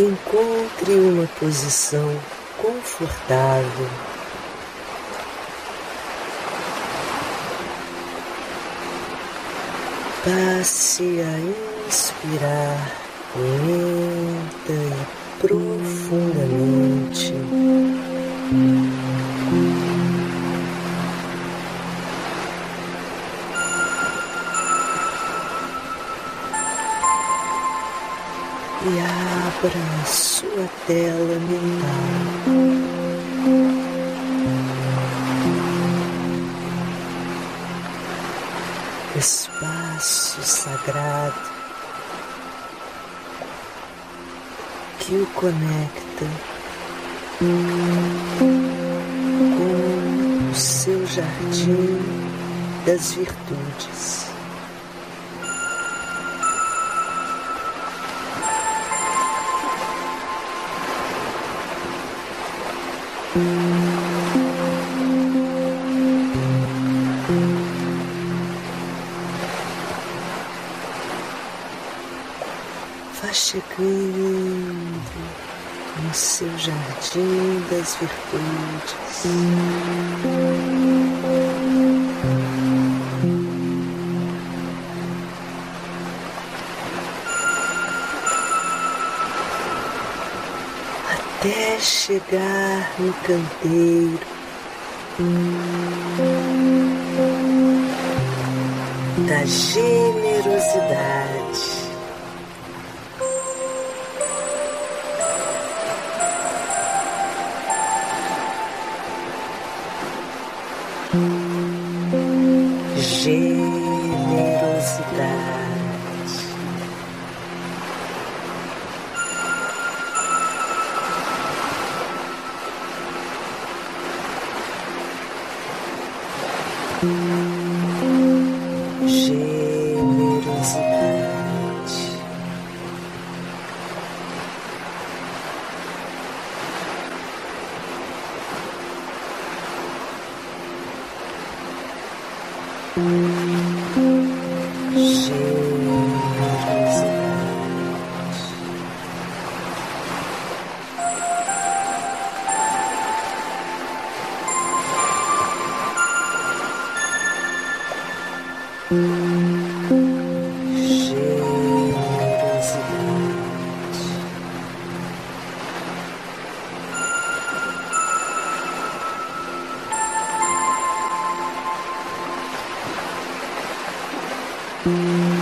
Encontre uma posição confortável. Passe a inspirar lenta e profundamente. E abra sua tela mental. Espaço sagrado que o conecta com o seu jardim das virtudes. Vá chegando no seu jardim das virtudes. Chegar no canteiro. Da generosidade. Generosidade. Generosidade. Generosidade.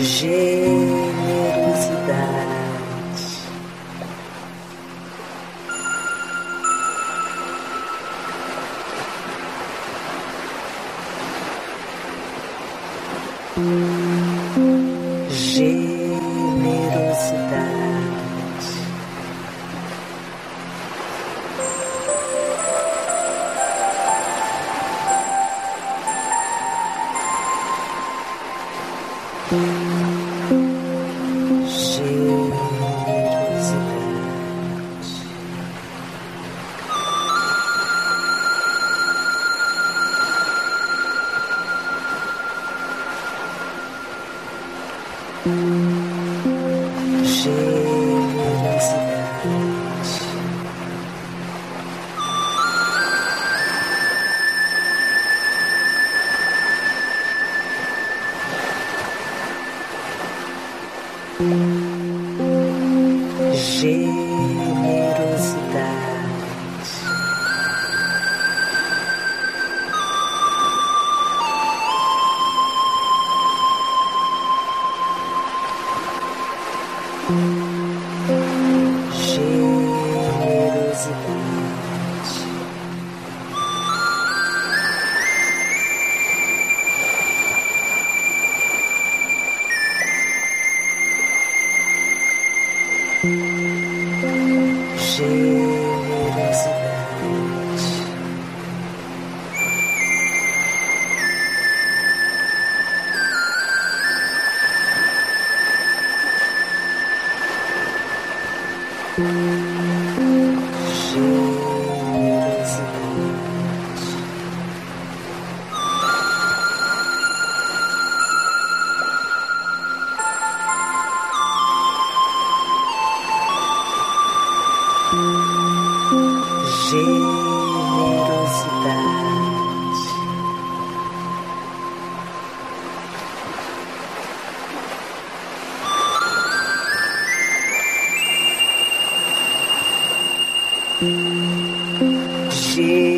Gente. 谁是一个自己。She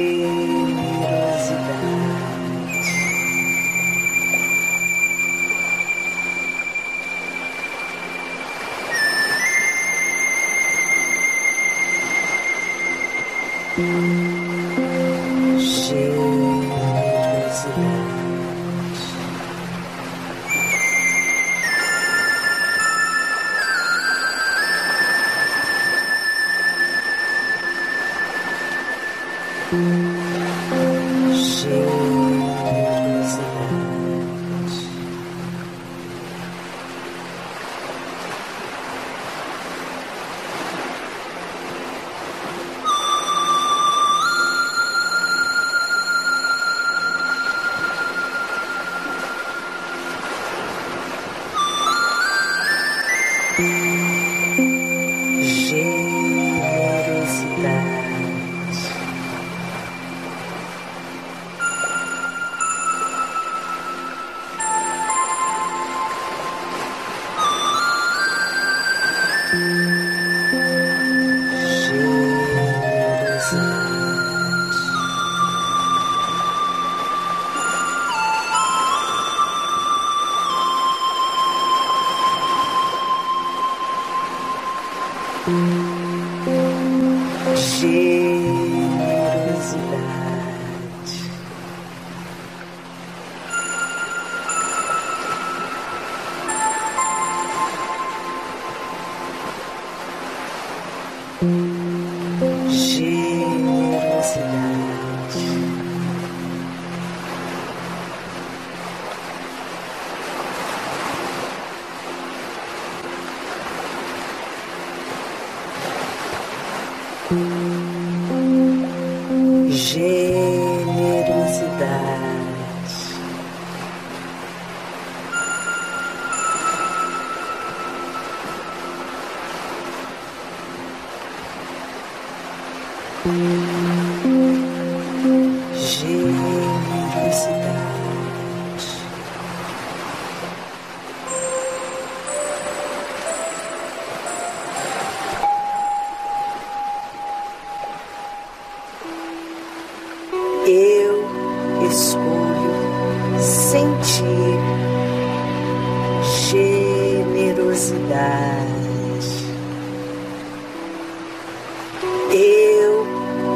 generosidade, generosidade.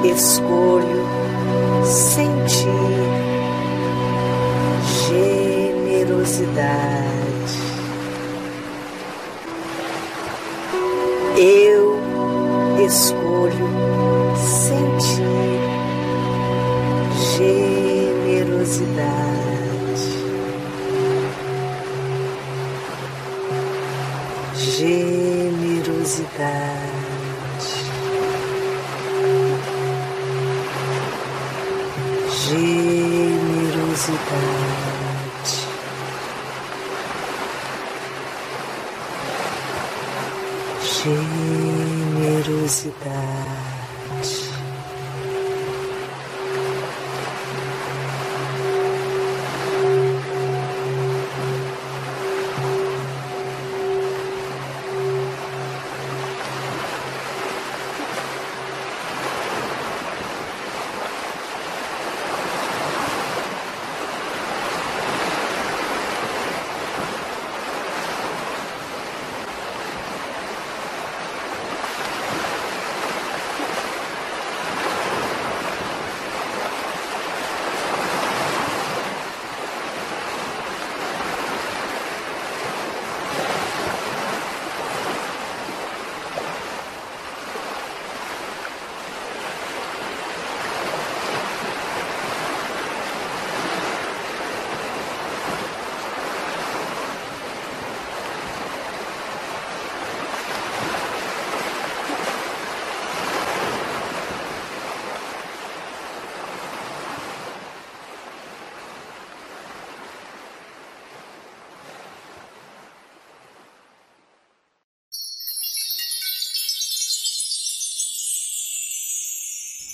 escolho sentir generosidade. Eu escolho sentir generosidade. Generosidade. forte. Generosidade.